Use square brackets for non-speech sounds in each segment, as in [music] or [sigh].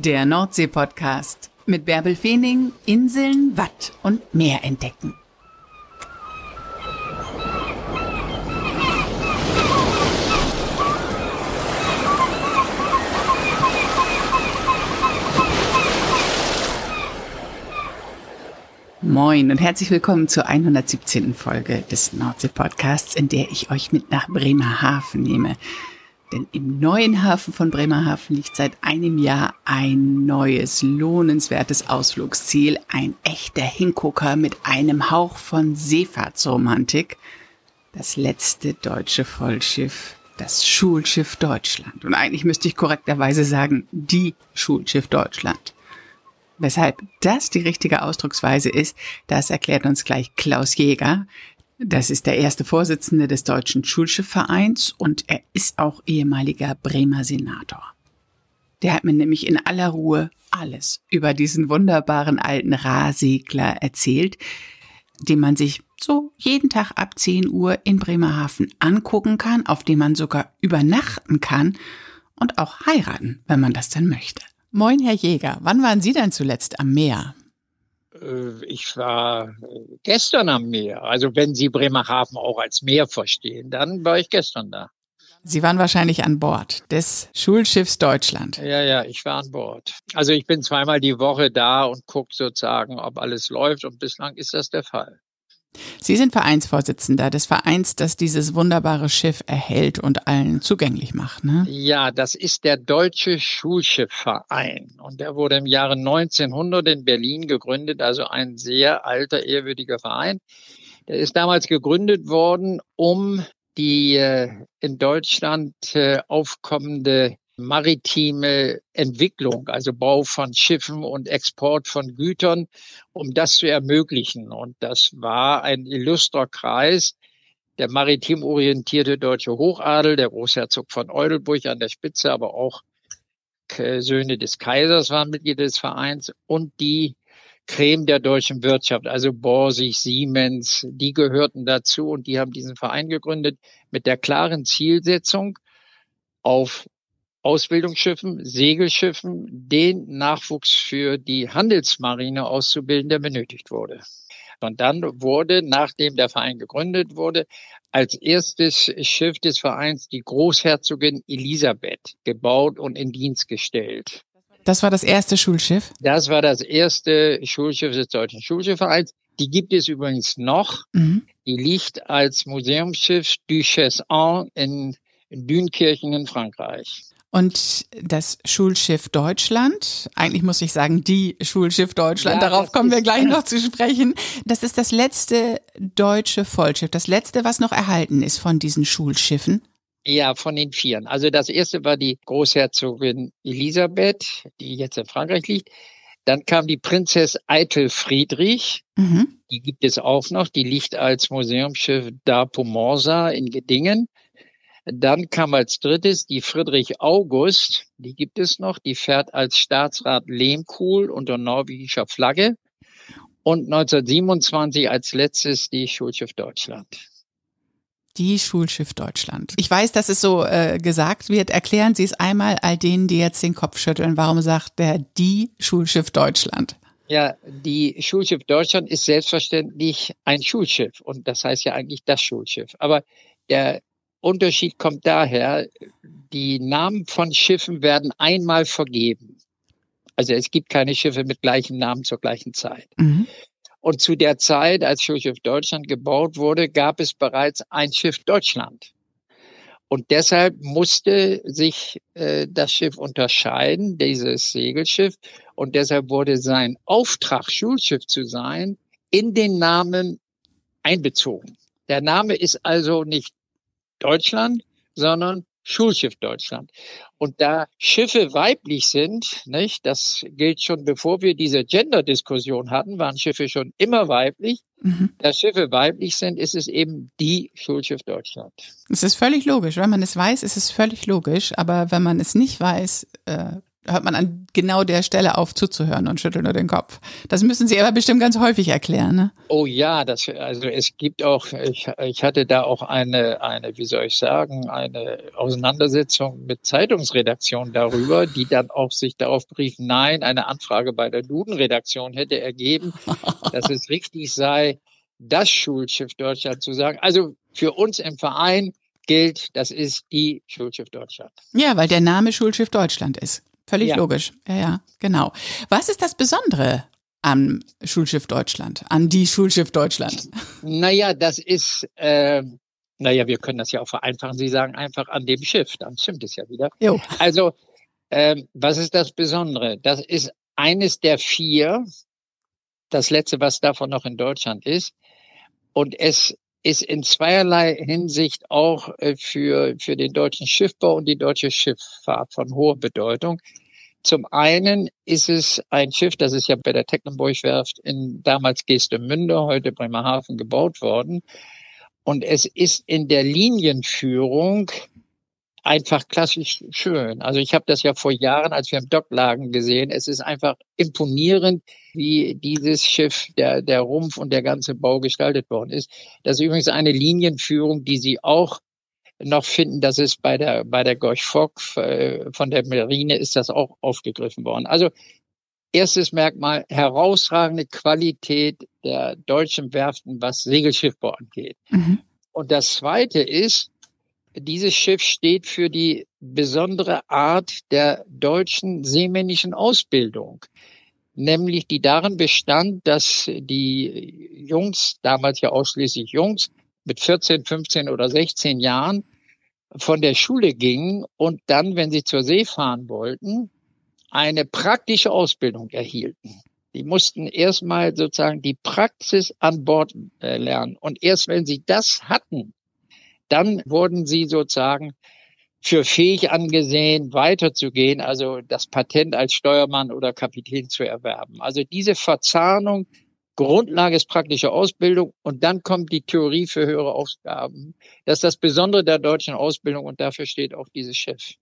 Der Nordsee-Podcast mit Bärbel Feening, Inseln, Watt und Meer entdecken. Moin und herzlich willkommen zur 117. Folge des Nordsee-Podcasts, in der ich euch mit nach Bremerhaven nehme. Denn im neuen Hafen von Bremerhaven liegt seit einem Jahr ein neues, lohnenswertes Ausflugsziel, ein echter Hingucker mit einem Hauch von Seefahrtsromantik. Das letzte deutsche Vollschiff, das Schulschiff Deutschland. Und eigentlich müsste ich korrekterweise sagen, die Schulschiff Deutschland. Weshalb das die richtige Ausdrucksweise ist, das erklärt uns gleich Klaus Jäger. Das ist der erste Vorsitzende des Deutschen Schulschiffvereins und er ist auch ehemaliger Bremer Senator. Der hat mir nämlich in aller Ruhe alles über diesen wunderbaren alten Rahsegler erzählt, den man sich so jeden Tag ab 10 Uhr in Bremerhaven angucken kann, auf dem man sogar übernachten kann und auch heiraten, wenn man das dann möchte. Moin, Herr Jäger. Wann waren Sie denn zuletzt am Meer? Äh, ich war gestern am Meer. Also wenn Sie Bremerhaven auch als Meer verstehen, dann war ich gestern da. Sie waren wahrscheinlich an Bord des Schulschiffs Deutschland. Ja, ja, ich war an Bord. Also ich bin zweimal die Woche da und gucke sozusagen, ob alles läuft und bislang ist das der Fall. Sie sind Vereinsvorsitzender des Vereins, das dieses wunderbare Schiff erhält und allen zugänglich macht, ne? Ja, das ist der Deutsche Schulschiffverein. Und der wurde im Jahre 1900 in Berlin gegründet, also ein sehr alter, ehrwürdiger Verein. Der ist damals gegründet worden, um die äh, in Deutschland äh, aufkommende maritime Entwicklung, also Bau von Schiffen und Export von Gütern, um das zu ermöglichen. Und das war ein illustrer Kreis, der maritim orientierte deutsche Hochadel, der Großherzog von Eudelburg an der Spitze, aber auch Söhne des Kaisers waren Mitglieder des Vereins und die Creme der deutschen Wirtschaft, also Borsig, Siemens, die gehörten dazu und die haben diesen Verein gegründet mit der klaren Zielsetzung, auf Ausbildungsschiffen, Segelschiffen den Nachwuchs für die Handelsmarine auszubilden, der benötigt wurde. Und dann wurde, nachdem der Verein gegründet wurde, als erstes Schiff des Vereins die Großherzogin Elisabeth gebaut und in Dienst gestellt. Das war das erste Schulschiff? Das war das erste Schulschiff des Deutschen Schulschiffvereins. Die gibt es übrigens noch. Mhm. Die liegt als Museumsschiff Duchesse Anne in Dünkirchen in Frankreich. Und das Schulschiff Deutschland, eigentlich muss ich sagen, die Schulschiff Deutschland, ja, darauf kommen wir gleich [laughs] noch zu sprechen. Das ist das letzte deutsche Vollschiff, das letzte, was noch erhalten ist von diesen Schulschiffen. Ja, von den Vieren. Also das erste war die Großherzogin Elisabeth, die jetzt in Frankreich liegt. Dann kam die Prinzess Eitel Friedrich. Mhm. Die gibt es auch noch. Die liegt als Museumsschiff da Pomorza in Gedingen. Dann kam als drittes die Friedrich August, die gibt es noch, die fährt als Staatsrat Lehmkuhl unter norwegischer Flagge. Und 1927 als letztes die Schulschiff Deutschland. Die Schulschiff Deutschland. Ich weiß, dass es so äh, gesagt wird. Erklären Sie es einmal all denen, die jetzt den Kopf schütteln. Warum sagt der die Schulschiff Deutschland? Ja, die Schulschiff Deutschland ist selbstverständlich ein Schulschiff und das heißt ja eigentlich das Schulschiff. Aber der Unterschied kommt daher, die Namen von Schiffen werden einmal vergeben. Also es gibt keine Schiffe mit gleichem Namen zur gleichen Zeit. Mhm. Und zu der Zeit, als Schulschiff Deutschland gebaut wurde, gab es bereits ein Schiff Deutschland. Und deshalb musste sich äh, das Schiff unterscheiden, dieses Segelschiff. Und deshalb wurde sein Auftrag, Schulschiff zu sein, in den Namen einbezogen. Der Name ist also nicht Deutschland, sondern Schulschiff Deutschland. Und da Schiffe weiblich sind, nicht, das gilt schon bevor wir diese Gender-Diskussion hatten, waren Schiffe schon immer weiblich. Mhm. Da Schiffe weiblich sind, ist es eben die Schulschiff Deutschland. Es ist völlig logisch. Wenn man es weiß, ist es völlig logisch. Aber wenn man es nicht weiß, äh, hört man an genau der Stelle auf zuzuhören und schüttelt nur den Kopf. Das müssen Sie aber bestimmt ganz häufig erklären, ne? Oh ja, das, also es gibt auch, ich, ich hatte da auch eine, eine, wie soll ich sagen, eine Auseinandersetzung mit Zeitungsredaktionen darüber, die dann auch sich darauf briefen, nein, eine Anfrage bei der Duden-Redaktion hätte ergeben, [laughs] dass es richtig sei, das Schulschiff Deutschland zu sagen. Also für uns im Verein gilt, das ist die Schulschiff Deutschland. Ja, weil der Name Schulschiff Deutschland ist. Völlig ja. logisch. Ja, ja, genau. Was ist das Besondere am Schulschiff Deutschland, an die Schulschiff Deutschland? Naja, das ist, äh, naja, wir können das ja auch vereinfachen. Sie sagen einfach an dem Schiff, dann stimmt es ja wieder. Jo. Also, äh, was ist das Besondere? Das ist eines der vier, das letzte, was davon noch in Deutschland ist. Und es ist in zweierlei Hinsicht auch äh, für, für den deutschen Schiffbau und die deutsche Schifffahrt von hoher Bedeutung. Zum einen ist es ein Schiff, das ist ja bei der Tecklenburg-Werft in damals Geestemünde, heute Bremerhaven gebaut worden. Und es ist in der Linienführung einfach klassisch schön. Also ich habe das ja vor Jahren, als wir im Dock lagen, gesehen. Es ist einfach imponierend, wie dieses Schiff, der, der Rumpf und der ganze Bau gestaltet worden ist. Das ist übrigens eine Linienführung, die Sie auch noch finden, dass es bei der, bei der Gorch Fock äh, von der Marine ist das auch aufgegriffen worden. Also erstes Merkmal, herausragende Qualität der deutschen Werften, was Segelschiffbau angeht. Mhm. Und das zweite ist, dieses Schiff steht für die besondere Art der deutschen seemännischen Ausbildung, nämlich die darin bestand, dass die Jungs, damals ja ausschließlich Jungs, mit 14, 15 oder 16 Jahren von der Schule gingen und dann, wenn sie zur See fahren wollten, eine praktische Ausbildung erhielten. Die mussten erstmal sozusagen die Praxis an Bord äh, lernen. Und erst wenn sie das hatten, dann wurden sie sozusagen für fähig angesehen, weiterzugehen, also das Patent als Steuermann oder Kapitän zu erwerben. Also diese Verzahnung, Grundlage ist praktische Ausbildung und dann kommt die Theorie für höhere Aufgaben. Das ist das Besondere der deutschen Ausbildung und dafür steht auch dieses Schiff.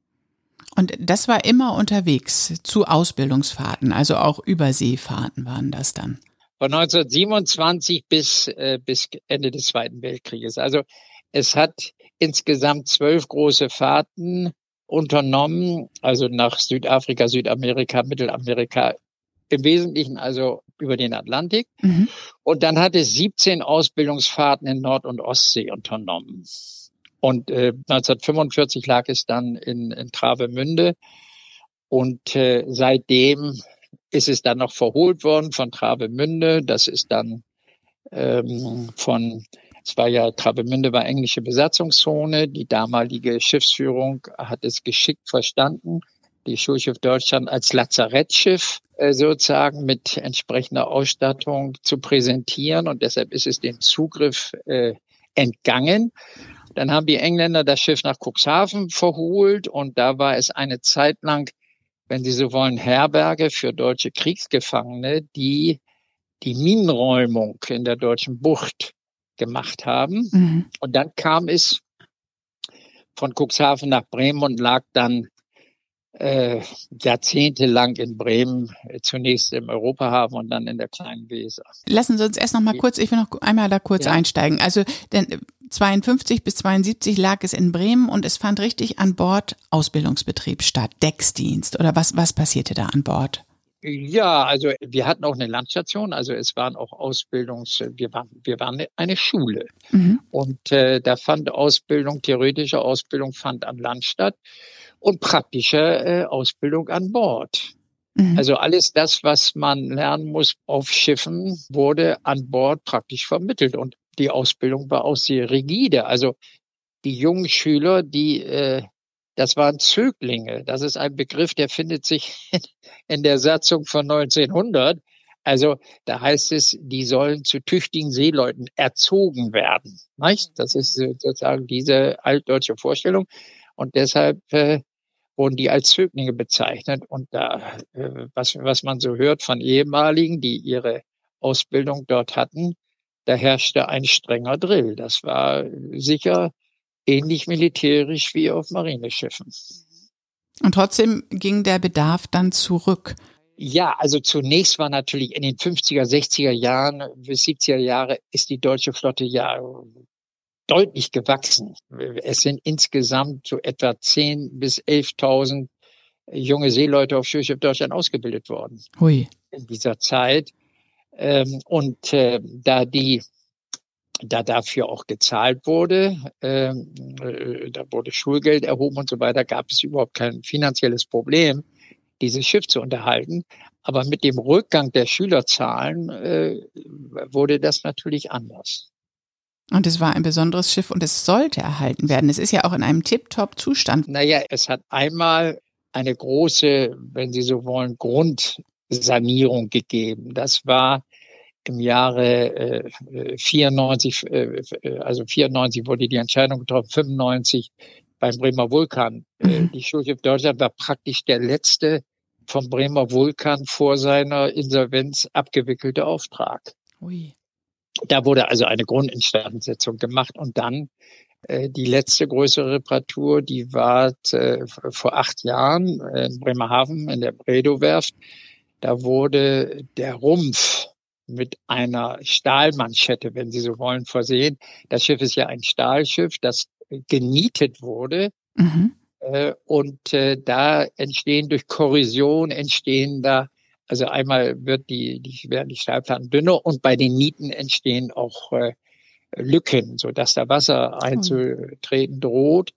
Und das war immer unterwegs zu Ausbildungsfahrten, also auch Überseefahrten waren das dann. Von 1927 bis, äh, bis Ende des Zweiten Weltkrieges. Also es hat insgesamt zwölf große Fahrten unternommen, also nach Südafrika, Südamerika, Mittelamerika, im Wesentlichen also über den Atlantik. Mhm. Und dann hat es 17 Ausbildungsfahrten in Nord- und Ostsee unternommen. Und äh, 1945 lag es dann in, in Travemünde. Und äh, seitdem ist es dann noch verholt worden von Travemünde. Das ist dann ähm, von es war ja, Travemünde war englische Besatzungszone. Die damalige Schiffsführung hat es geschickt verstanden, die Schulschiff Deutschland als Lazarettschiff äh, sozusagen mit entsprechender Ausstattung zu präsentieren. Und deshalb ist es den Zugriff äh, entgangen. Dann haben die Engländer das Schiff nach Cuxhaven verholt und da war es eine Zeit lang, wenn Sie so wollen, Herberge für deutsche Kriegsgefangene, die die Minenräumung in der deutschen Bucht gemacht haben. Mhm. Und dann kam es von Cuxhaven nach Bremen und lag dann äh, jahrzehntelang in Bremen, äh, zunächst im Europahafen und dann in der kleinen Weser. Lassen Sie uns erst noch mal kurz, ich will noch einmal da kurz ja. einsteigen. Also denn 52 bis 72 lag es in Bremen und es fand richtig an Bord Ausbildungsbetrieb statt, Decksdienst oder was, was passierte da an Bord? Ja, also wir hatten auch eine Landstation, also es waren auch Ausbildungs, wir waren, wir waren eine Schule. Mhm. Und äh, da fand Ausbildung, theoretische Ausbildung fand an Land statt und praktische äh, Ausbildung an Bord. Mhm. Also alles das, was man lernen muss auf Schiffen, wurde an Bord praktisch vermittelt. Und die Ausbildung war auch sehr rigide. Also die jungen Schüler, die äh, das waren Zöglinge. Das ist ein Begriff, der findet sich [laughs] in der Satzung von 1900. Also da heißt es, die sollen zu tüchtigen Seeleuten erzogen werden. Nicht? Das ist sozusagen diese altdeutsche Vorstellung. Und deshalb äh, wurden die als Zöglinge bezeichnet. Und da, äh, was, was man so hört von ehemaligen, die ihre Ausbildung dort hatten, da herrschte ein strenger Drill. Das war sicher ähnlich militärisch wie auf Marineschiffen. Und trotzdem ging der Bedarf dann zurück. Ja, also zunächst war natürlich in den 50er, 60er Jahren bis 70er Jahre ist die deutsche Flotte ja deutlich gewachsen. Es sind insgesamt so etwa 10.000 bis 11.000 junge Seeleute auf Schiffschiff Deutschland ausgebildet worden. Hui. In dieser Zeit. Ähm, und äh, da die da dafür auch gezahlt wurde, ähm, äh, da wurde Schulgeld erhoben und so weiter, gab es überhaupt kein finanzielles Problem, dieses Schiff zu unterhalten. Aber mit dem Rückgang der Schülerzahlen äh, wurde das natürlich anders. Und es war ein besonderes Schiff und es sollte erhalten werden. Es ist ja auch in einem Tip-Top-Zustand. Naja, es hat einmal eine große, wenn Sie so wollen, Grundsanierung gegeben. Das war im Jahre äh, 94, äh, äh, also 94 wurde die Entscheidung getroffen, 95 beim Bremer Vulkan. Äh, mhm. Die Schulschiff Deutschland war praktisch der letzte vom Bremer Vulkan vor seiner Insolvenz abgewickelte Auftrag. Ui. Da wurde also eine Grundinstandsetzung gemacht und dann äh, die letzte größere Reparatur, die war äh, vor acht Jahren in Bremerhaven in der Bredow-Werft. Da wurde der Rumpf mit einer Stahlmanschette, wenn Sie so wollen, versehen. Das Schiff ist ja ein Stahlschiff, das genietet wurde. Mhm. Äh, und äh, da entstehen durch Korrosion entstehen da, also einmal wird die, die werden die Stahlplatten dünner und bei den Nieten entstehen auch äh, Lücken, so dass da Wasser einzutreten droht.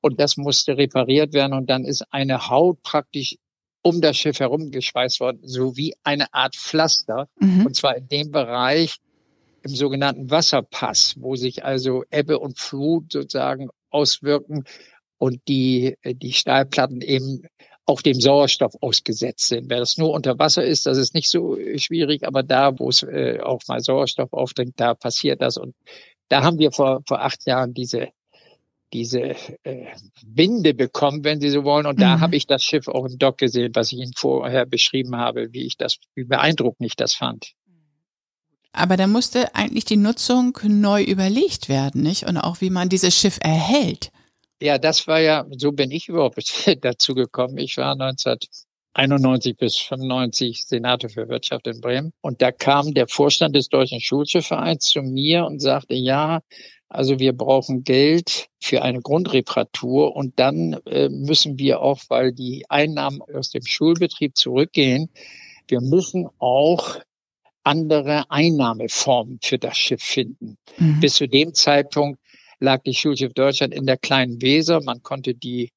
Und das musste repariert werden und dann ist eine Haut praktisch um das Schiff herum geschweißt worden, so wie eine Art Pflaster. Mhm. Und zwar in dem Bereich im sogenannten Wasserpass, wo sich also Ebbe und Flut sozusagen auswirken und die, die Stahlplatten eben auch dem Sauerstoff ausgesetzt sind. Wer das nur unter Wasser ist, das ist nicht so schwierig, aber da, wo es äh, auch mal Sauerstoff aufdringt, da passiert das. Und da haben wir vor, vor acht Jahren diese diese äh, Winde bekommen, wenn Sie so wollen. Und da mhm. habe ich das Schiff auch im Dock gesehen, was ich Ihnen vorher beschrieben habe, wie ich das, wie beeindruckend ich das fand. Aber da musste eigentlich die Nutzung neu überlegt werden, nicht? Und auch wie man dieses Schiff erhält. Ja, das war ja, so bin ich überhaupt [laughs] dazu gekommen. Ich war 1991 bis 95 Senator für Wirtschaft in Bremen. Und da kam der Vorstand des Deutschen Schulschiffvereins zu mir und sagte, ja, also wir brauchen Geld für eine Grundreparatur und dann äh, müssen wir auch, weil die Einnahmen aus dem Schulbetrieb zurückgehen, wir müssen auch andere Einnahmeformen für das Schiff finden. Mhm. Bis zu dem Zeitpunkt lag die Schulschiff Deutschland in der kleinen Weser. Man konnte die,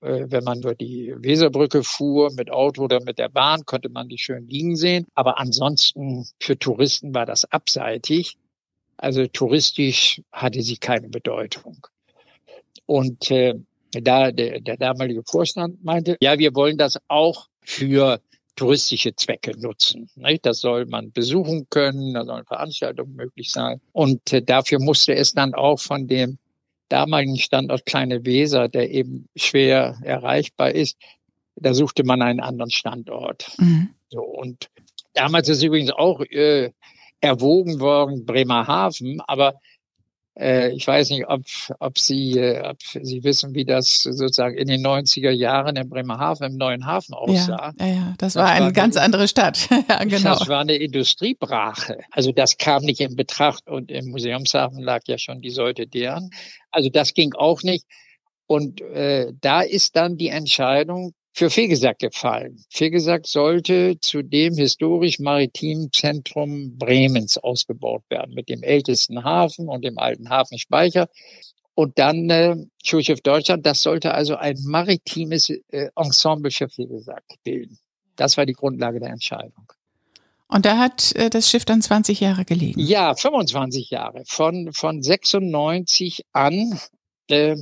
äh, wenn man über die Weserbrücke fuhr, mit Auto oder mit der Bahn, konnte man die schön liegen sehen. Aber ansonsten für Touristen war das abseitig. Also touristisch hatte sie keine Bedeutung. Und äh, da der, der damalige Vorstand meinte, ja, wir wollen das auch für touristische Zwecke nutzen. Nicht? Das soll man besuchen können, da sollen Veranstaltungen möglich sein. Und äh, dafür musste es dann auch von dem damaligen Standort Kleine Weser, der eben schwer erreichbar ist, da suchte man einen anderen Standort. Mhm. So, und damals ist übrigens auch äh, erwogen worden, Bremerhaven, aber äh, ich weiß nicht, ob, ob, Sie, äh, ob Sie wissen, wie das sozusagen in den 90er Jahren in Bremerhaven im neuen Hafen aussah. Ja, ja, ja. Das, das war eine war ganz eine, andere Stadt. [laughs] ja, genau. Das war eine Industriebrache. Also das kam nicht in Betracht und im Museumshafen lag ja schon die Säute deren. Also das ging auch nicht. Und äh, da ist dann die Entscheidung für Fegesack gefallen. Fegesack sollte zu dem historisch-maritimen Zentrum Bremens ausgebaut werden, mit dem ältesten Hafen und dem alten Hafenspeicher. Und dann äh, Schulschiff Deutschland, das sollte also ein maritimes äh, Ensemble für Fegesack bilden. Das war die Grundlage der Entscheidung. Und da hat äh, das Schiff dann 20 Jahre gelegen? Ja, 25 Jahre. Von, von 96 an äh,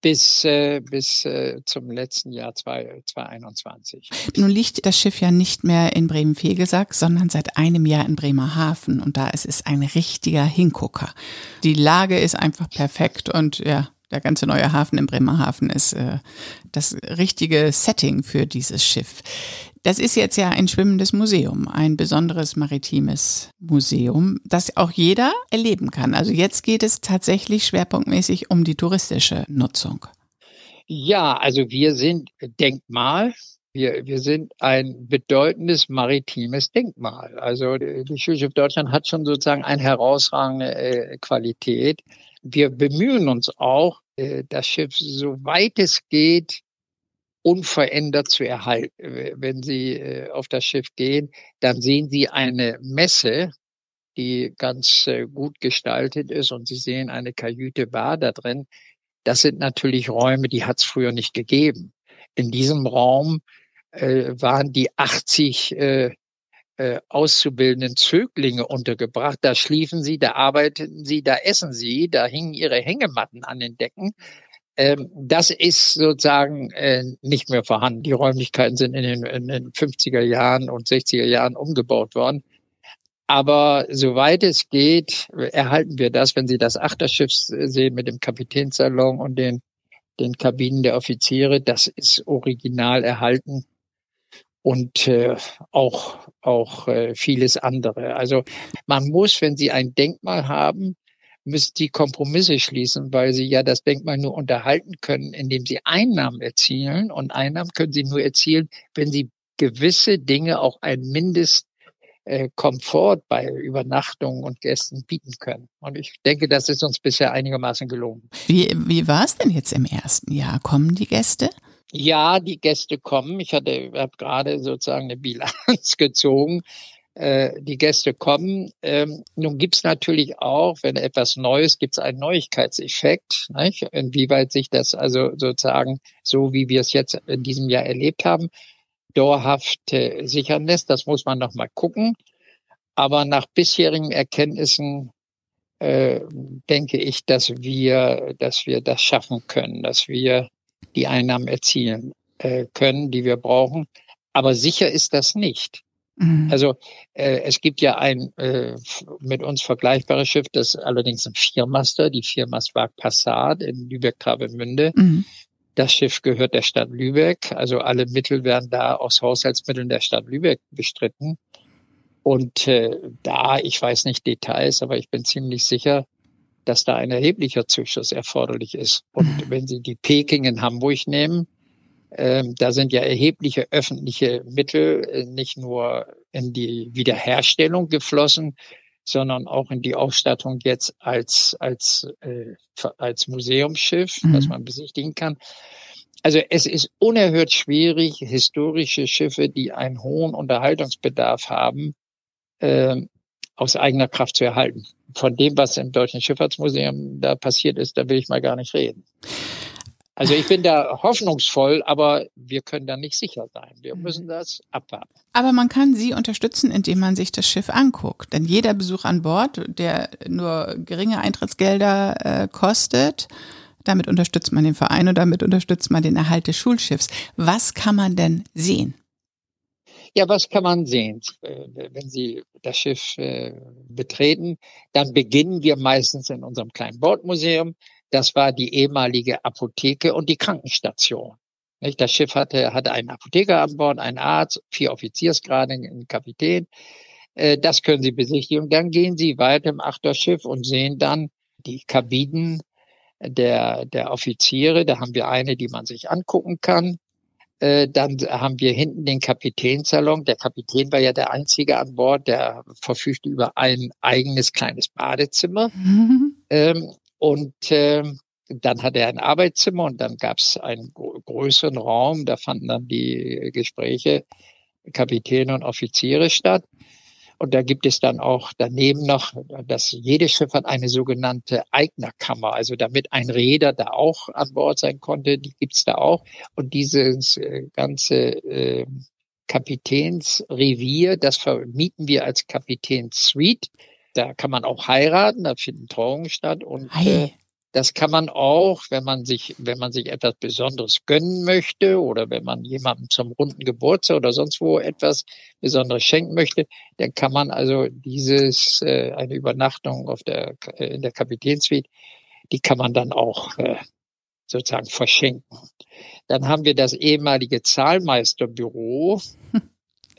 bis, äh, bis äh, zum letzten Jahr 2021. Nun liegt das Schiff ja nicht mehr in Bremen-Fegesack, sondern seit einem Jahr in Bremerhaven und da ist es ein richtiger Hingucker. Die Lage ist einfach perfekt und ja, der ganze neue Hafen in Bremerhaven ist äh, das richtige Setting für dieses Schiff. Das ist jetzt ja ein schwimmendes Museum, ein besonderes maritimes Museum, das auch jeder erleben kann. Also jetzt geht es tatsächlich schwerpunktmäßig um die touristische Nutzung. Ja, also wir sind Denkmal. Wir, wir sind ein bedeutendes maritimes Denkmal. Also die Schulschiff Deutschland hat schon sozusagen eine herausragende äh, Qualität. Wir bemühen uns auch, äh, das Schiff, soweit es geht, unverändert zu erhalten. Wenn Sie äh, auf das Schiff gehen, dann sehen Sie eine Messe, die ganz äh, gut gestaltet ist und Sie sehen eine Kajüte Bar da drin. Das sind natürlich Räume, die hat es früher nicht gegeben. In diesem Raum äh, waren die 80 äh, äh, auszubildenden Zöglinge untergebracht. Da schliefen sie, da arbeiteten sie, da essen sie, da hingen ihre Hängematten an den Decken. Ähm, das ist sozusagen äh, nicht mehr vorhanden. Die Räumlichkeiten sind in den, in den 50er Jahren und 60er Jahren umgebaut worden. Aber soweit es geht, erhalten wir das, wenn Sie das Achterschiff sehen mit dem Kapitänssalon und den, den Kabinen der Offiziere, das ist original erhalten und äh, auch, auch äh, vieles andere. Also man muss, wenn Sie ein Denkmal haben, müssen Sie Kompromisse schließen, weil Sie ja das Denkmal nur unterhalten können, indem Sie Einnahmen erzielen. Und Einnahmen können Sie nur erzielen, wenn Sie gewisse Dinge auch ein Mindest äh, Komfort bei Übernachtungen und Gästen bieten können. Und ich denke, das ist uns bisher einigermaßen gelungen. Wie, wie war es denn jetzt im ersten Jahr? Kommen die Gäste? Ja, die Gäste kommen. Ich hatte, habe gerade sozusagen eine Bilanz [laughs] gezogen. Äh, die Gäste kommen. Ähm, nun gibt's natürlich auch, wenn etwas Neues, gibt's einen Neuigkeitseffekt. Nicht? Inwieweit sich das also sozusagen so, wie wir es jetzt in diesem Jahr erlebt haben, dauerhaft äh, sichern lässt. Das muss man noch mal gucken. Aber nach bisherigen Erkenntnissen äh, denke ich, dass wir, dass wir das schaffen können, dass wir die Einnahmen erzielen äh, können, die wir brauchen. Aber sicher ist das nicht. Mhm. Also äh, es gibt ja ein äh, mit uns vergleichbares Schiff, das allerdings ein Viermaster, die Viermastwag Passat in Lübeck-Travemünde. Mhm. Das Schiff gehört der Stadt Lübeck, also alle Mittel werden da aus Haushaltsmitteln der Stadt Lübeck bestritten. Und äh, da, ich weiß nicht Details, aber ich bin ziemlich sicher, dass da ein erheblicher Zuschuss erforderlich ist. Und mhm. wenn Sie die Peking in Hamburg nehmen, ähm, da sind ja erhebliche öffentliche Mittel äh, nicht nur in die Wiederherstellung geflossen, sondern auch in die Ausstattung jetzt als als äh, als Museumsschiff, mhm. das man besichtigen kann. Also es ist unerhört schwierig, historische Schiffe, die einen hohen Unterhaltungsbedarf haben, äh, aus eigener Kraft zu erhalten. Von dem, was im Deutschen Schifffahrtsmuseum da passiert ist, da will ich mal gar nicht reden. Also ich bin da hoffnungsvoll, aber wir können da nicht sicher sein. Wir mhm. müssen das abwarten. Aber man kann sie unterstützen, indem man sich das Schiff anguckt. Denn jeder Besuch an Bord, der nur geringe Eintrittsgelder äh, kostet, damit unterstützt man den Verein und damit unterstützt man den Erhalt des Schulschiffs. Was kann man denn sehen? Ja, was kann man sehen? Wenn Sie das Schiff äh, betreten, dann beginnen wir meistens in unserem kleinen Bordmuseum. Das war die ehemalige Apotheke und die Krankenstation. Das Schiff hatte, hatte einen Apotheker an Bord, einen Arzt, vier Offiziersgrade, einen Kapitän. Äh, das können Sie besichtigen. Dann gehen Sie weiter im Achterschiff und sehen dann die Kabinen der, der Offiziere. Da haben wir eine, die man sich angucken kann. Äh, dann haben wir hinten den Kapitänssalon. Der Kapitän war ja der Einzige an Bord, der verfügte über ein eigenes kleines Badezimmer. Mhm. [laughs] Ähm, und äh, dann hatte er ein Arbeitszimmer und dann gab es einen größeren Raum. Da fanden dann die Gespräche Kapitäne und Offiziere statt. Und da gibt es dann auch daneben noch, dass jedes Schiff hat eine sogenannte Eignerkammer, also damit ein Räder da auch an Bord sein konnte, die gibt's da auch. Und dieses äh, ganze äh, Kapitänsrevier, das vermieten wir als Kapitänssuite. Da kann man auch heiraten, da finden Trauungen statt und äh, das kann man auch, wenn man sich, wenn man sich etwas Besonderes gönnen möchte oder wenn man jemandem zum runden Geburtstag oder sonst wo etwas Besonderes schenken möchte, dann kann man also dieses äh, eine Übernachtung auf der äh, in der Kapitänssuite, die kann man dann auch äh, sozusagen verschenken. Dann haben wir das ehemalige Zahlmeisterbüro. [laughs]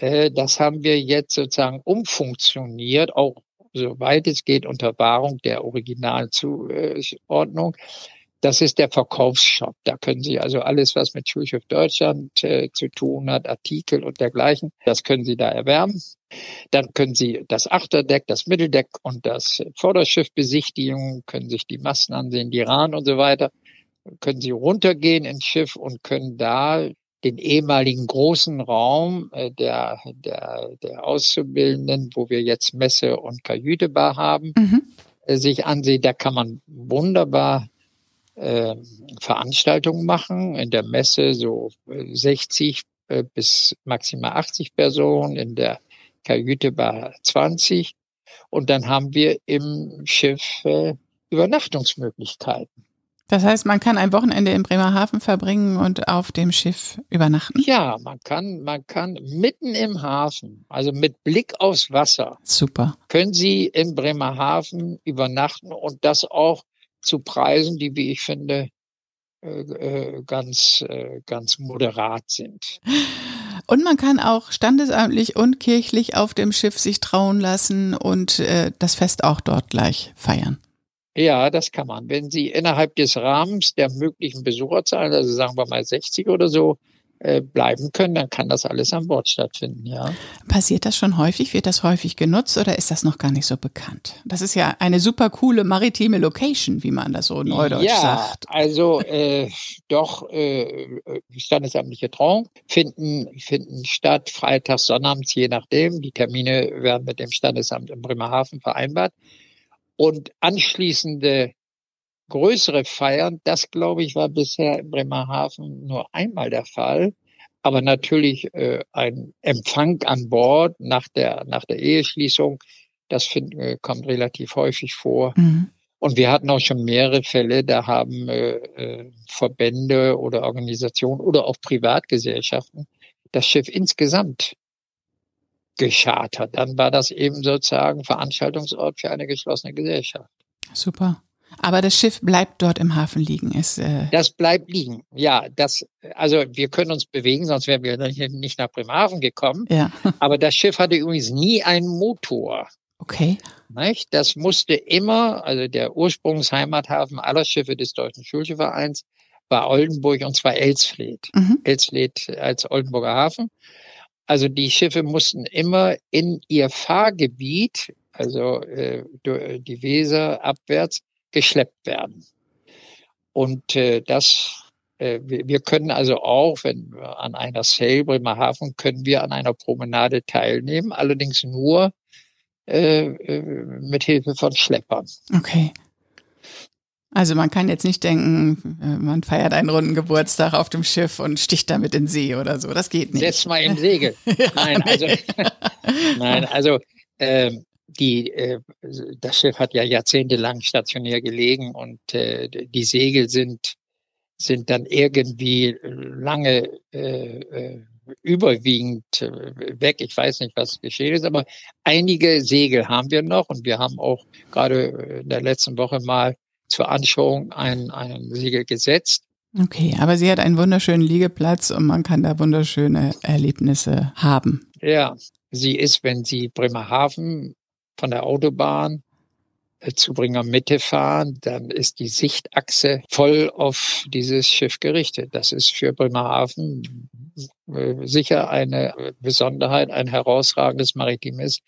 Äh, das haben wir jetzt sozusagen umfunktioniert, auch soweit es geht, unter Wahrung der Originalzuordnung. Das ist der Verkaufsshop. Da können Sie also alles, was mit Schulschiff Deutschland äh, zu tun hat, Artikel und dergleichen, das können Sie da erwerben. Dann können Sie das Achterdeck, das Mitteldeck und das Vorderschiff besichtigen, können sich die Masten ansehen, die Rahn und so weiter. Können Sie runtergehen ins Schiff und können da den ehemaligen großen Raum äh, der, der, der Auszubildenden, wo wir jetzt Messe und Kajütebar haben, mhm. äh, sich ansehen. Da kann man wunderbar äh, Veranstaltungen machen. In der Messe so 60 äh, bis maximal 80 Personen, in der Kajütebar 20. Und dann haben wir im Schiff äh, Übernachtungsmöglichkeiten. Das heißt, man kann ein Wochenende in Bremerhaven verbringen und auf dem Schiff übernachten? Ja, man kann, man kann mitten im Hafen, also mit Blick aufs Wasser. Super. Können Sie in Bremerhaven übernachten und das auch zu Preisen, die, wie ich finde, äh, äh, ganz, äh, ganz moderat sind. Und man kann auch standesamtlich und kirchlich auf dem Schiff sich trauen lassen und das Fest auch dort gleich feiern. Ja, das kann man. Wenn Sie innerhalb des Rahmens der möglichen Besucherzahlen, also sagen wir mal 60 oder so, äh, bleiben können, dann kann das alles an Bord stattfinden, ja. Passiert das schon häufig? Wird das häufig genutzt oder ist das noch gar nicht so bekannt? Das ist ja eine super coole maritime Location, wie man das so neudeutsch ja, sagt. Ja, also äh, doch äh, standesamtliche Trauung finden, finden statt, freitags, sonnabends, je nachdem. Die Termine werden mit dem Standesamt in Bremerhaven vereinbart. Und anschließende größere Feiern, das glaube ich war bisher in Bremerhaven nur einmal der Fall. Aber natürlich äh, ein Empfang an Bord nach der, nach der Eheschließung, das find, äh, kommt relativ häufig vor. Mhm. Und wir hatten auch schon mehrere Fälle, da haben äh, äh, Verbände oder Organisationen oder auch Privatgesellschaften das Schiff insgesamt geschartert. Dann war das eben sozusagen Veranstaltungsort für eine geschlossene Gesellschaft. Super. Aber das Schiff bleibt dort im Hafen liegen. Ist, äh das bleibt liegen. Ja, das, also wir können uns bewegen, sonst wären wir nicht nach Bremerhaven gekommen. Ja. [laughs] Aber das Schiff hatte übrigens nie einen Motor. Okay. Nicht? Das musste immer, also der Ursprungsheimathafen aller Schiffe des Deutschen Schulschiffvereins war Oldenburg und zwar Elsfleth. Mhm. Elsfleth als Oldenburger Hafen. Also die Schiffe mussten immer in ihr Fahrgebiet, also äh, die Weser abwärts, geschleppt werden. Und äh, das, äh, wir, wir können also auch, wenn wir an einer Sail Bremerhaven, können wir an einer Promenade teilnehmen, allerdings nur äh, äh, mit Hilfe von Schleppern. Okay. Also man kann jetzt nicht denken, äh, man feiert einen runden Geburtstag auf dem Schiff und sticht damit in See oder so. Das geht nicht. Setz mal im Segel. [laughs] ja, nein, also, [laughs] nein, also ähm, die, äh, das Schiff hat ja jahrzehntelang stationär gelegen und äh, die Segel sind, sind dann irgendwie lange äh, äh überwiegend äh, weg. Ich weiß nicht, was geschehen ist, aber einige Segel haben wir noch und wir haben auch gerade in der letzten Woche mal zur Anschauung ein, ein Siegel gesetzt. Okay, aber sie hat einen wunderschönen Liegeplatz und man kann da wunderschöne Erlebnisse haben. Ja, sie ist, wenn Sie Bremerhaven von der Autobahn äh, zu Bringer Mitte fahren, dann ist die Sichtachse voll auf dieses Schiff gerichtet. Das ist für Bremerhaven äh, sicher eine Besonderheit, ein herausragendes maritimes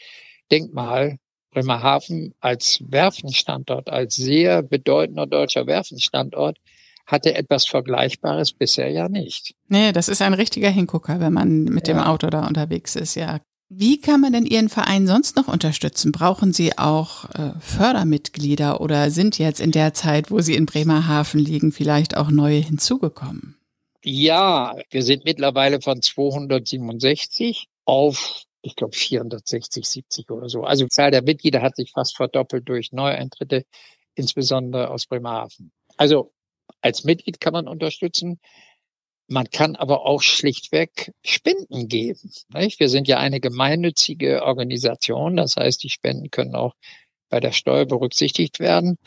Denkmal, Bremerhaven als Werfenstandort, als sehr bedeutender deutscher Werfenstandort, hatte etwas Vergleichbares bisher ja nicht. Nee, das ist ein richtiger Hingucker, wenn man mit ja. dem Auto da unterwegs ist, ja. Wie kann man denn Ihren Verein sonst noch unterstützen? Brauchen Sie auch äh, Fördermitglieder oder sind jetzt in der Zeit, wo Sie in Bremerhaven liegen, vielleicht auch neue hinzugekommen? Ja, wir sind mittlerweile von 267 auf ich glaube 460, 70 oder so. Also die Zahl der Mitglieder hat sich fast verdoppelt durch Neueintritte, insbesondere aus Bremerhaven. Also als Mitglied kann man unterstützen. Man kann aber auch schlichtweg Spenden geben. Nicht? Wir sind ja eine gemeinnützige Organisation. Das heißt, die Spenden können auch bei der Steuer berücksichtigt werden.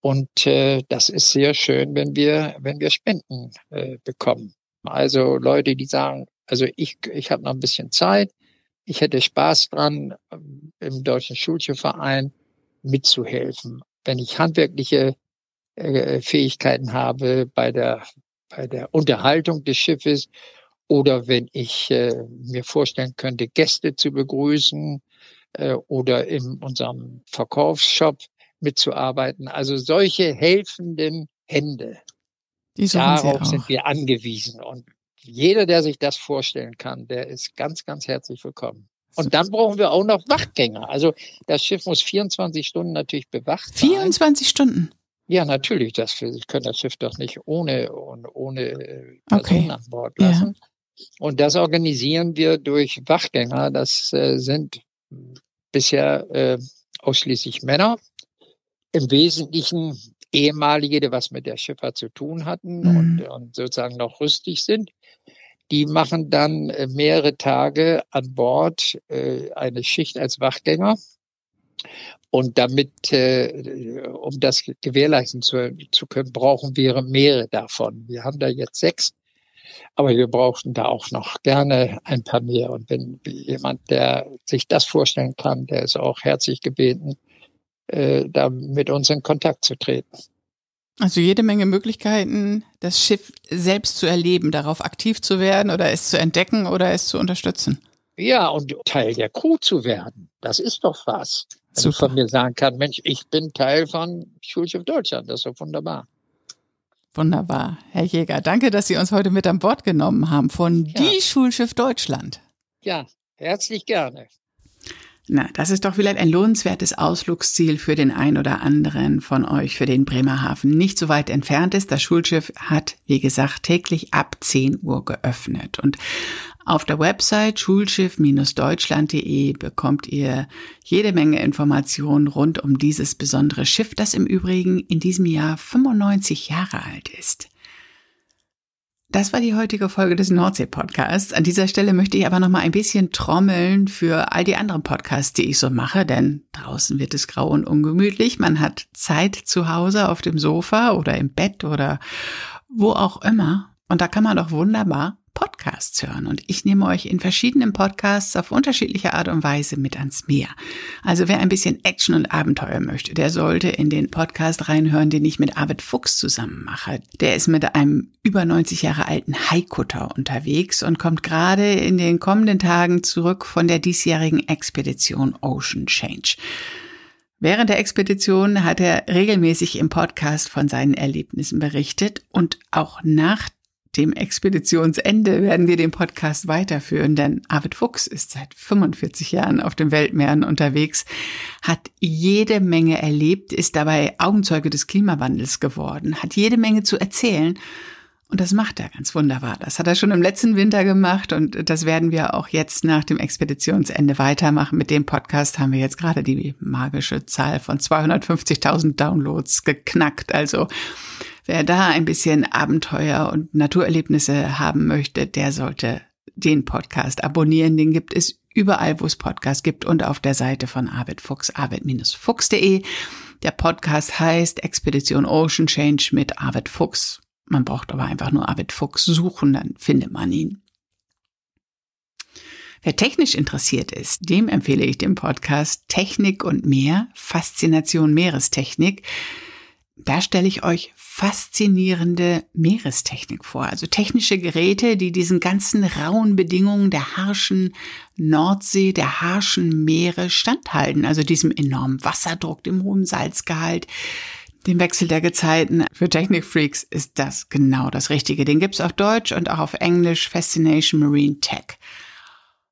Und äh, das ist sehr schön, wenn wir, wenn wir Spenden äh, bekommen. Also Leute, die sagen, also ich, ich habe noch ein bisschen Zeit, ich hätte Spaß dran, ähm, im Deutschen Schulschiffverein mitzuhelfen. Wenn ich handwerkliche äh, Fähigkeiten habe bei der, bei der Unterhaltung des Schiffes oder wenn ich äh, mir vorstellen könnte, Gäste zu begrüßen äh, oder in unserem Verkaufsshop mitzuarbeiten. Also solche helfenden Hände. Darauf sind wir angewiesen. Und jeder, der sich das vorstellen kann, der ist ganz, ganz herzlich willkommen. Und dann brauchen wir auch noch Wachtgänger. Also das Schiff muss 24 Stunden natürlich bewacht sein. 24 Stunden? Ja, natürlich. Das, ich kann das Schiff doch nicht ohne, ohne äh, Personen okay. an Bord lassen. Ja. Und das organisieren wir durch Wachgänger. Das äh, sind bisher äh, ausschließlich Männer. Im Wesentlichen ehemalige, die was mit der Schifffahrt zu tun hatten mhm. und, und sozusagen noch rüstig sind. Die machen dann äh, mehrere Tage an Bord äh, eine Schicht als Wachgänger. Und damit, äh, um das gewährleisten zu, zu können, brauchen wir mehrere davon. Wir haben da jetzt sechs, aber wir brauchen da auch noch gerne ein paar mehr. Und wenn jemand, der sich das vorstellen kann, der ist auch herzlich gebeten, äh, da mit uns in Kontakt zu treten. Also jede Menge Möglichkeiten, das Schiff selbst zu erleben, darauf aktiv zu werden oder es zu entdecken oder es zu unterstützen. Ja, und Teil der Crew zu werden. Das ist doch was. Wenn Super. von mir sagen kann, Mensch, ich bin Teil von Schulschiff Deutschland. Das ist doch wunderbar. Wunderbar. Herr Jäger, danke, dass Sie uns heute mit an Bord genommen haben von ja. Die Schulschiff Deutschland. Ja, herzlich gerne. Na, das ist doch vielleicht ein lohnenswertes Ausflugsziel für den ein oder anderen von euch, für den Bremerhaven nicht so weit entfernt ist. Das Schulschiff hat, wie gesagt, täglich ab 10 Uhr geöffnet. Und auf der Website schulschiff-deutschland.de bekommt ihr jede Menge Informationen rund um dieses besondere Schiff, das im Übrigen in diesem Jahr 95 Jahre alt ist. Das war die heutige Folge des Nordsee-Podcasts. An dieser Stelle möchte ich aber noch mal ein bisschen trommeln für all die anderen Podcasts, die ich so mache, denn draußen wird es grau und ungemütlich. Man hat Zeit zu Hause auf dem Sofa oder im Bett oder wo auch immer. Und da kann man doch wunderbar Podcasts hören. Und ich nehme euch in verschiedenen Podcasts auf unterschiedliche Art und Weise mit ans Meer. Also wer ein bisschen Action und Abenteuer möchte, der sollte in den Podcast reinhören, den ich mit Arvid Fuchs zusammen mache. Der ist mit einem über 90 Jahre alten Haikutter unterwegs und kommt gerade in den kommenden Tagen zurück von der diesjährigen Expedition Ocean Change. Während der Expedition hat er regelmäßig im Podcast von seinen Erlebnissen berichtet und auch nach dem Expeditionsende werden wir den Podcast weiterführen, denn Arvid Fuchs ist seit 45 Jahren auf den Weltmeeren unterwegs, hat jede Menge erlebt, ist dabei Augenzeuge des Klimawandels geworden, hat jede Menge zu erzählen und das macht er ganz wunderbar. Das hat er schon im letzten Winter gemacht und das werden wir auch jetzt nach dem Expeditionsende weitermachen. Mit dem Podcast haben wir jetzt gerade die magische Zahl von 250.000 Downloads geknackt. Also Wer da ein bisschen Abenteuer und Naturerlebnisse haben möchte, der sollte den Podcast abonnieren. Den gibt es überall, wo es Podcasts gibt und auf der Seite von Arvid Fuchs, arvid-fuchs.de. Der Podcast heißt Expedition Ocean Change mit Arvid Fuchs. Man braucht aber einfach nur Arvid Fuchs suchen, dann findet man ihn. Wer technisch interessiert ist, dem empfehle ich den Podcast Technik und mehr, Faszination Meerestechnik. Da stelle ich euch faszinierende Meerestechnik vor. Also technische Geräte, die diesen ganzen rauen Bedingungen der harschen Nordsee, der harschen Meere standhalten. Also diesem enormen Wasserdruck, dem hohen Salzgehalt, dem Wechsel der Gezeiten. Für Technikfreaks ist das genau das Richtige. Den gibt's auf Deutsch und auch auf Englisch Fascination Marine Tech.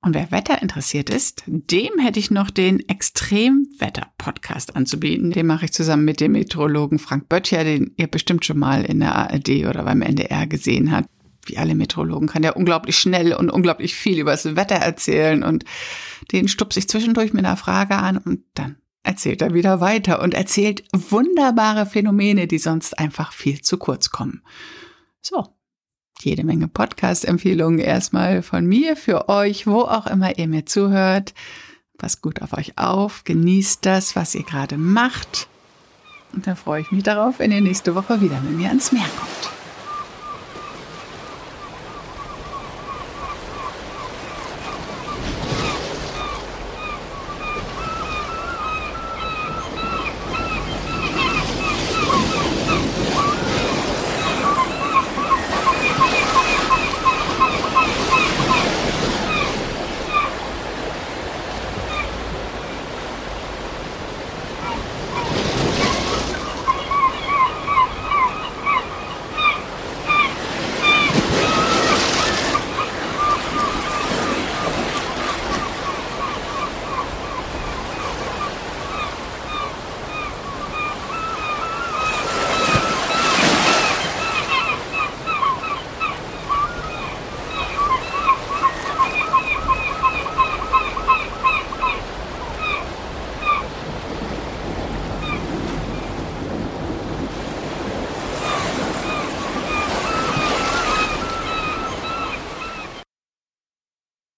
Und wer Wetter interessiert ist, dem hätte ich noch den Extremwetter-Podcast anzubieten. Den mache ich zusammen mit dem Meteorologen Frank Böttcher, den ihr bestimmt schon mal in der ARD oder beim NDR gesehen habt. Wie alle Meteorologen kann der unglaublich schnell und unglaublich viel über das Wetter erzählen und den stupse ich zwischendurch mit einer Frage an und dann erzählt er wieder weiter und erzählt wunderbare Phänomene, die sonst einfach viel zu kurz kommen. So, jede Menge Podcast-Empfehlungen erstmal von mir für euch, wo auch immer ihr mir zuhört. Passt gut auf euch auf, genießt das, was ihr gerade macht. Und dann freue ich mich darauf, wenn ihr nächste Woche wieder mit mir ans Meer kommt.